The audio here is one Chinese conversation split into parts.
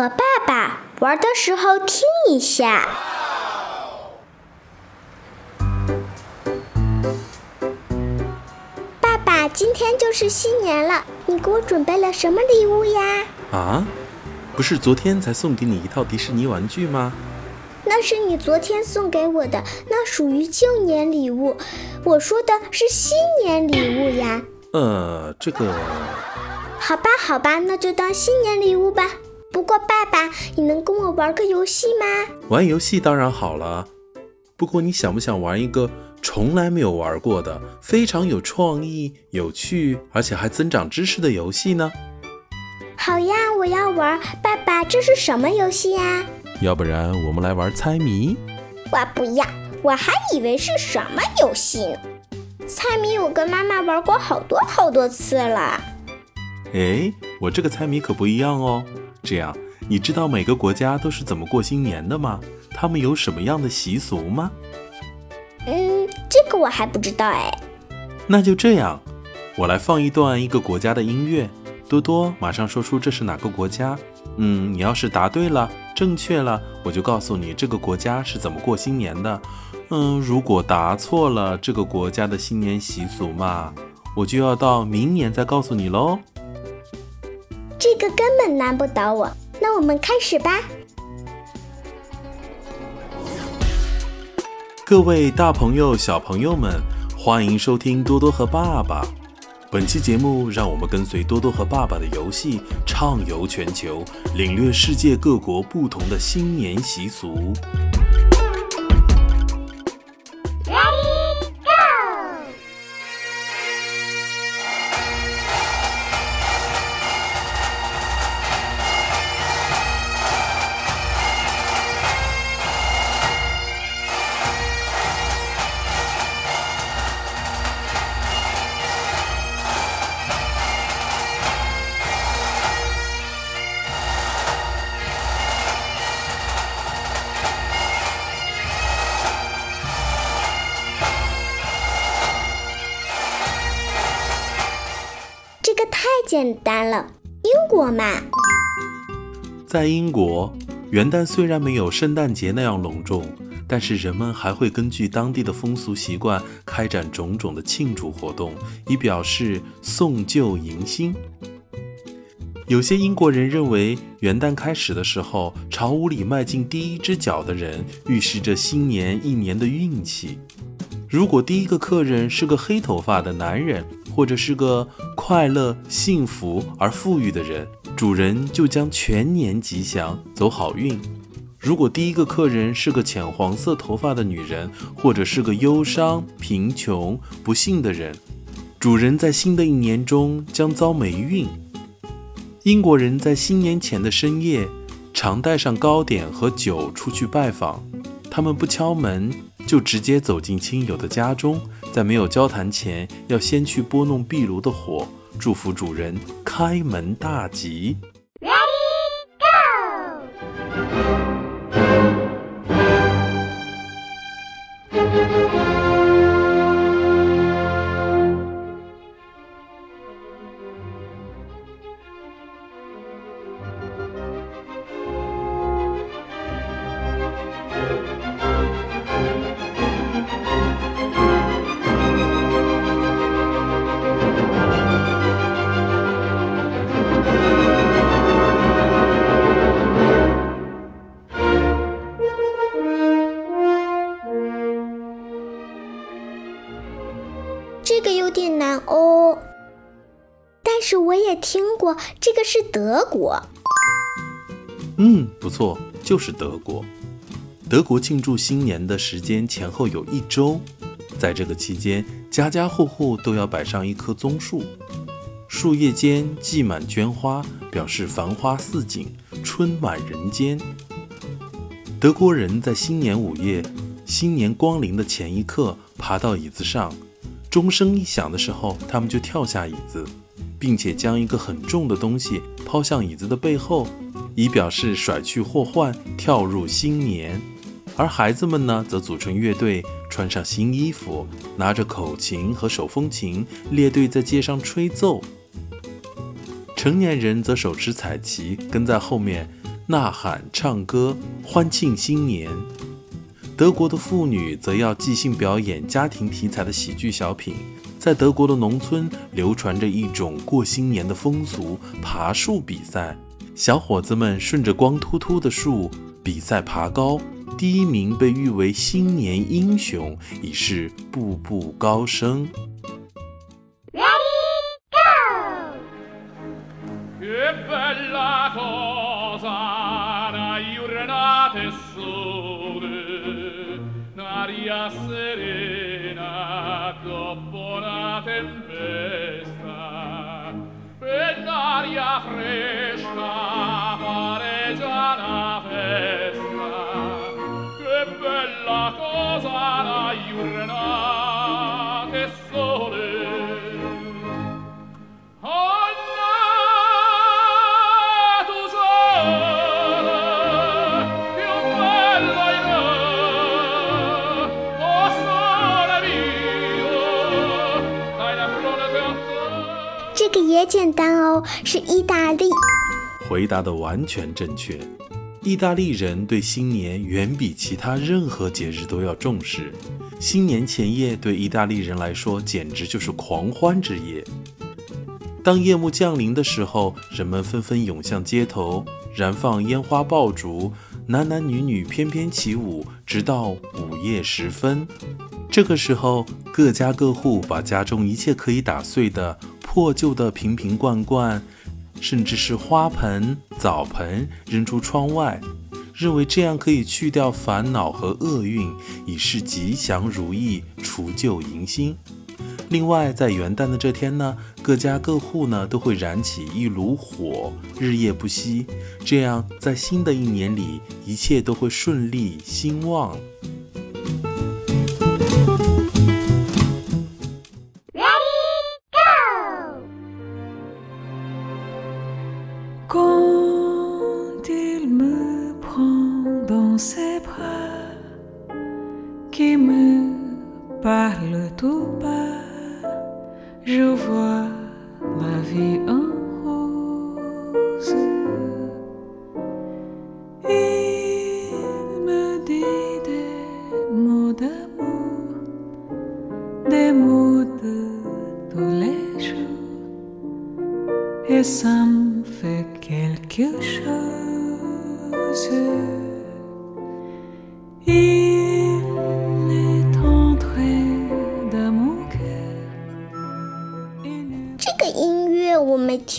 和爸爸玩的时候听一下。爸爸，今天就是新年了，你给我准备了什么礼物呀？啊，不是昨天才送给你一套迪士尼玩具吗？那是你昨天送给我的，那属于旧年礼物。我说的是新年礼物呀。呃，这个……好吧，好吧，那就当新年礼物吧。不过，爸爸，你能跟我玩个游戏吗？玩游戏当然好了。不过，你想不想玩一个从来没有玩过的、非常有创意、有趣，而且还增长知识的游戏呢？好呀，我要玩。爸爸，这是什么游戏呀？要不然我们来玩猜谜。我不要，我还以为是什么游戏呢。猜谜我跟妈妈玩过好多好多次了。哎，我这个猜谜可不一样哦。这样，你知道每个国家都是怎么过新年的吗？他们有什么样的习俗吗？嗯，这个我还不知道哎。那就这样，我来放一段一个国家的音乐，多多马上说出这是哪个国家。嗯，你要是答对了，正确了，我就告诉你这个国家是怎么过新年的。嗯，如果答错了，这个国家的新年习俗嘛，我就要到明年再告诉你喽。这根本难不倒我，那我们开始吧。各位大朋友、小朋友们，欢迎收听多多和爸爸。本期节目，让我们跟随多多和爸爸的游戏，畅游全球，领略世界各国不同的新年习俗。简单了，英国嘛，在英国，元旦虽然没有圣诞节那样隆重，但是人们还会根据当地的风俗习惯开展种种的庆祝活动，以表示送旧迎新。有些英国人认为，元旦开始的时候，朝屋里迈进第一只脚的人，预示着新年一年的运气。如果第一个客人是个黑头发的男人，或者是个快乐、幸福而富裕的人，主人就将全年吉祥，走好运。如果第一个客人是个浅黄色头发的女人，或者是个忧伤、贫穷、不幸的人，主人在新的一年中将遭霉运。英国人在新年前的深夜，常带上糕点和酒出去拜访，他们不敲门。就直接走进亲友的家中，在没有交谈前，要先去拨弄壁炉的火，祝福主人开门大吉。也听过，这个是德国。嗯，不错，就是德国。德国庆祝新年的时间前后有一周，在这个期间，家家户户都要摆上一棵棕树，树叶间系满绢花，表示繁花似锦，春满人间。德国人在新年午夜，新年光临的前一刻，爬到椅子上。钟声一响的时候，他们就跳下椅子，并且将一个很重的东西抛向椅子的背后，以表示甩去祸患，跳入新年。而孩子们呢，则组成乐队，穿上新衣服，拿着口琴和手风琴，列队在街上吹奏。成年人则手持彩旗，跟在后面，呐喊、唱歌，欢庆新年。德国的妇女则要即兴表演家庭题材的喜剧小品。在德国的农村流传着一种过新年的风俗——爬树比赛。小伙子们顺着光秃秃的树比赛爬高，第一名被誉为新年英雄，以示步步高升。tempesta, per l'aria fresca 这个也简单哦，是意大利。回答的完全正确。意大利人对新年远比其他任何节日都要重视。新年前夜对意大利人来说简直就是狂欢之夜。当夜幕降临的时候，人们纷纷涌向街头，燃放烟花爆竹，男男女女翩翩起舞，直到午夜时分。这个时候，各家各户把家中一切可以打碎的。破旧的瓶瓶罐罐，甚至是花盆、澡盆扔出窗外，认为这样可以去掉烦恼和厄运，以示吉祥如意、除旧迎新。另外，在元旦的这天呢，各家各户呢都会燃起一炉火，日夜不息，这样在新的一年里，一切都会顺利兴旺。Quand il me prend dans ses bras, qui me parle tout bas, je vois.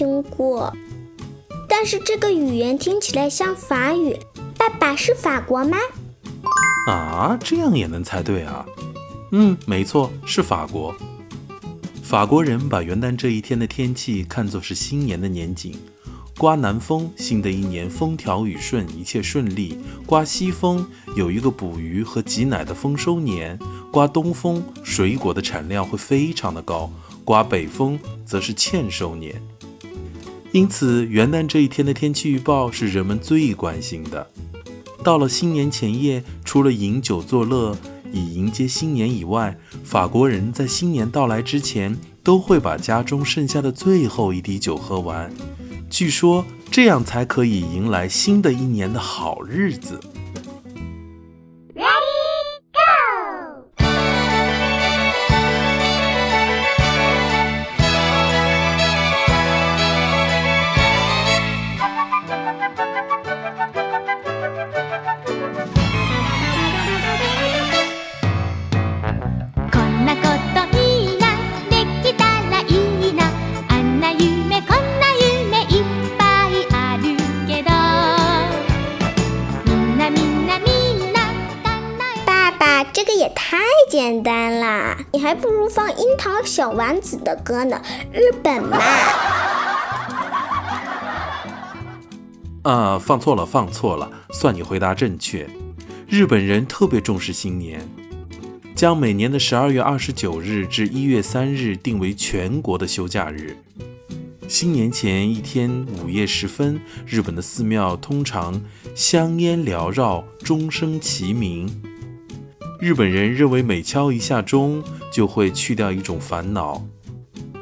听过，但是这个语言听起来像法语。爸爸是法国吗？啊，这样也能猜对啊？嗯，没错，是法国。法国人把元旦这一天的天气看作是新年的年景，刮南风，新的一年风调雨顺，一切顺利；刮西风，有一个捕鱼和挤奶的丰收年；刮东风，水果的产量会非常的高；刮北风，则是欠收年。因此，元旦这一天的天气预报是人们最关心的。到了新年前夜，除了饮酒作乐，以迎接新年以外，法国人在新年到来之前都会把家中剩下的最后一滴酒喝完。据说这样才可以迎来新的一年的好日子。小丸子的歌呢。日本嘛，啊，放错了，放错了，算你回答正确。日本人特别重视新年，将每年的十二月二十九日至一月三日定为全国的休假日。新年前一天午夜时分，日本的寺庙通常香烟缭绕，钟声齐鸣。日本人认为每敲一下钟就会去掉一种烦恼，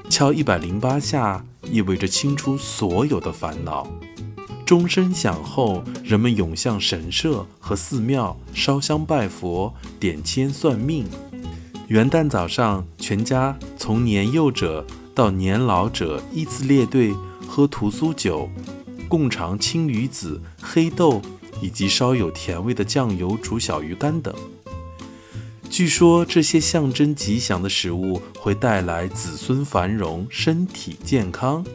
敲一百零八下意味着清除所有的烦恼。钟声响后，人们涌向神社和寺庙烧香拜佛、点签算命。元旦早上，全家从年幼者到年老者依次列队喝屠苏酒，共尝青鱼子、黑豆以及稍有甜味的酱油煮小鱼干等。据说这些象征吉祥的食物会带来子孙繁荣、身体健康。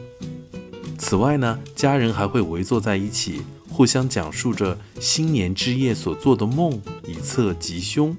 此外呢，家人还会围坐在一起，互相讲述着新年之夜所做的梦，以测吉凶。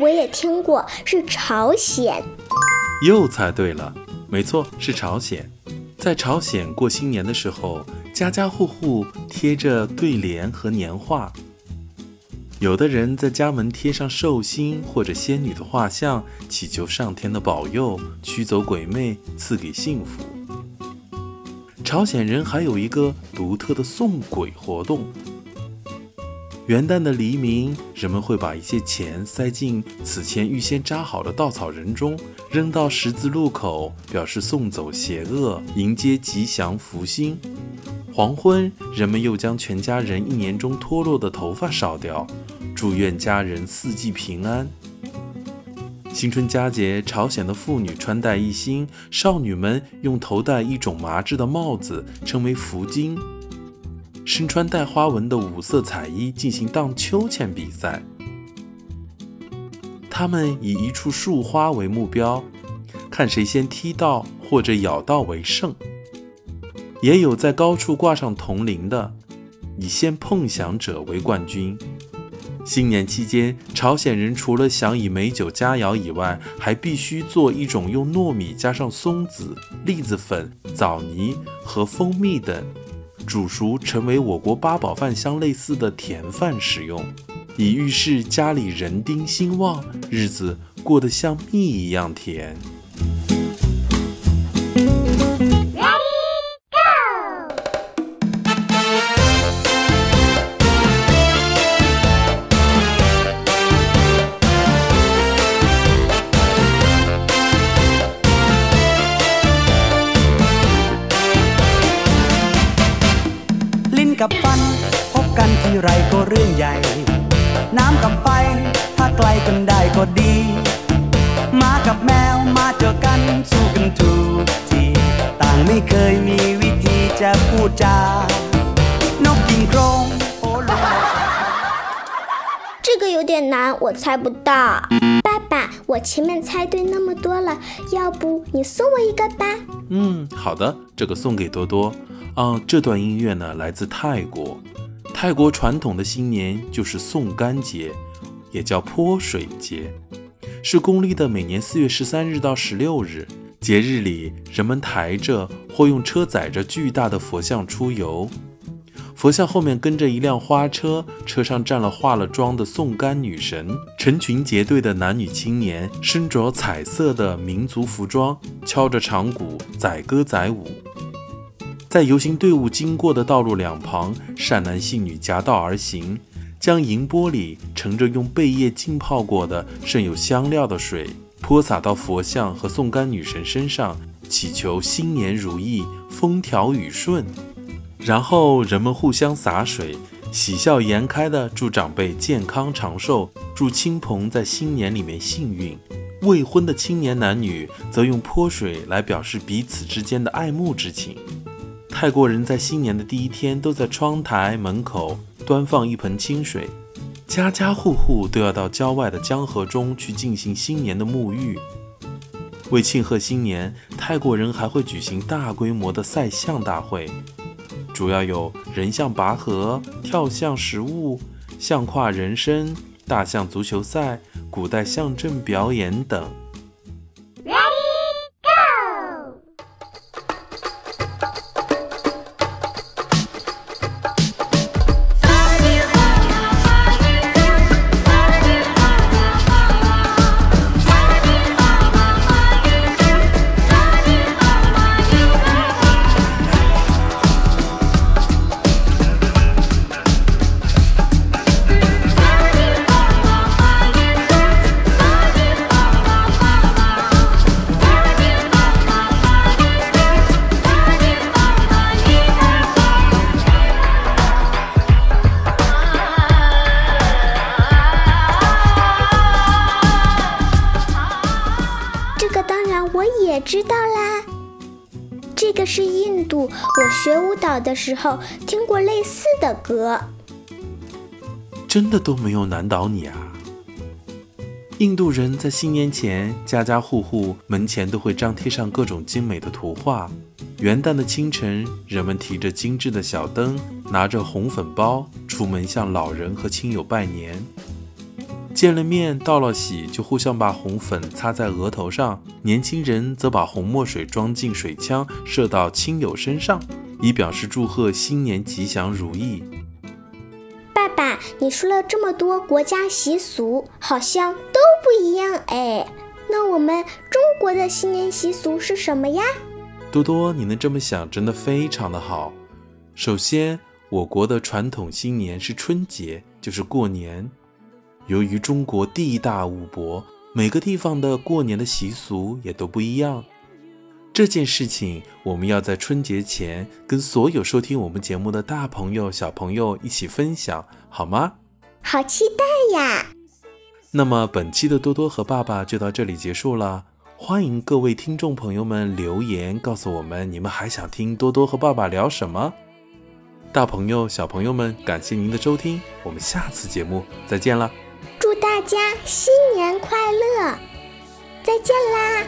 我也听过，是朝鲜。又猜对了，没错，是朝鲜。在朝鲜过新年的时候，家家户户贴着对联和年画。有的人在家门贴上寿星或者仙女的画像，祈求上天的保佑，驱走鬼魅，赐给幸福。朝鲜人还有一个独特的送鬼活动。元旦的黎明，人们会把一些钱塞进此前预先扎好的稻草人中，扔到十字路口，表示送走邪恶，迎接吉祥福星。黄昏，人们又将全家人一年中脱落的头发烧掉，祝愿家人四季平安。新春佳节，朝鲜的妇女穿戴一新，少女们用头戴一种麻质的帽子，称为福巾。身穿带花纹的五色彩衣进行荡秋千比赛，他们以一处树花为目标，看谁先踢到或者咬到为胜。也有在高处挂上铜铃的，以先碰响者为冠军。新年期间，朝鲜人除了想以美酒佳肴以外，还必须做一种用糯米加上松子、栗子粉、枣泥和蜂蜜等。煮熟成为我国八宝饭相类似的甜饭食用，以预示家里人丁兴旺，日子过得像蜜一样甜。ไรก็เรื่องใหญ่ น้ำกับไฟถ้าไกลกันได้ก็ดีมากับแมวมาเจอกันสู้กันทุกทีต่างไม่เคยมีวิธีจะพูดจานกกินโครงโอ้ล这个有点难，我猜不到。爸爸，我前面猜对那么多了，要不你送我一个吧？嗯，好的，这个送给多多。啊，这段音乐呢来自泰国。 泰国传统的新年就是送干节，也叫泼水节，是公历的每年四月十三日到十六日。节日里，人们抬着或用车载着巨大的佛像出游，佛像后面跟着一辆花车，车上站了化了妆的送干女神，成群结队的男女青年身着彩色的民族服装，敲着长鼓，载歌载舞。在游行队伍经过的道路两旁，善男信女夹道而行，将银钵里盛着用贝叶浸泡过的盛有香料的水泼洒到佛像和送干女神身上，祈求新年如意、风调雨顺。然后人们互相洒水，喜笑颜开地祝长辈健康长寿，祝亲朋在新年里面幸运。未婚的青年男女则用泼水来表示彼此之间的爱慕之情。泰国人在新年的第一天都在窗台门口端放一盆清水，家家户户都要到郊外的江河中去进行新年的沐浴。为庆贺新年，泰国人还会举行大规模的赛象大会，主要有人象拔河、跳象食物、象跨人身、大象足球赛、古代象阵表演等。是印度我学舞蹈的时候听过类似的歌。真的都没有难倒你啊？印度人在新年前，家家户户门前都会张贴上各种精美的图画。元旦的清晨，人们提着精致的小灯，拿着红粉包，出门向老人和亲友拜年。见了面，道了喜，就互相把红粉擦在额头上。年轻人则把红墨水装进水枪，射到亲友身上，以表示祝贺新年吉祥如意。爸爸，你说了这么多国家习俗，好像都不一样哎。那我们中国的新年习俗是什么呀？多多，你能这么想，真的非常的好。首先，我国的传统新年是春节，就是过年。由于中国地大物博，每个地方的过年的习俗也都不一样。这件事情，我们要在春节前跟所有收听我们节目的大朋友、小朋友一起分享，好吗？好期待呀！那么本期的多多和爸爸就到这里结束了。欢迎各位听众朋友们留言告诉我们，你们还想听多多和爸爸聊什么？大朋友、小朋友们，感谢您的收听，我们下次节目再见了！大家新年快乐！再见啦！